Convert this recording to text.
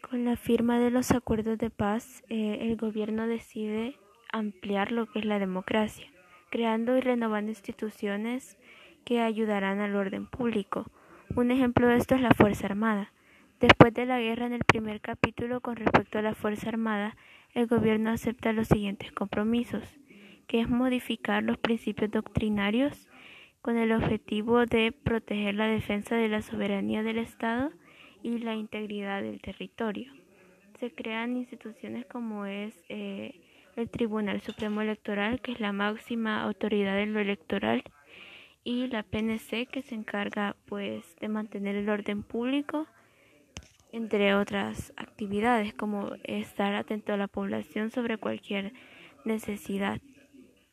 Con la firma de los acuerdos de paz, eh, el gobierno decide ampliar lo que es la democracia, creando y renovando instituciones que ayudarán al orden público. Un ejemplo de esto es la Fuerza Armada. Después de la guerra, en el primer capítulo con respecto a la Fuerza Armada, el gobierno acepta los siguientes compromisos, que es modificar los principios doctrinarios con el objetivo de proteger la defensa de la soberanía del Estado y la integridad del territorio. Se crean instituciones como es eh, el Tribunal Supremo Electoral, que es la máxima autoridad en lo electoral, y la PNC, que se encarga pues de mantener el orden público, entre otras actividades como estar atento a la población sobre cualquier necesidad.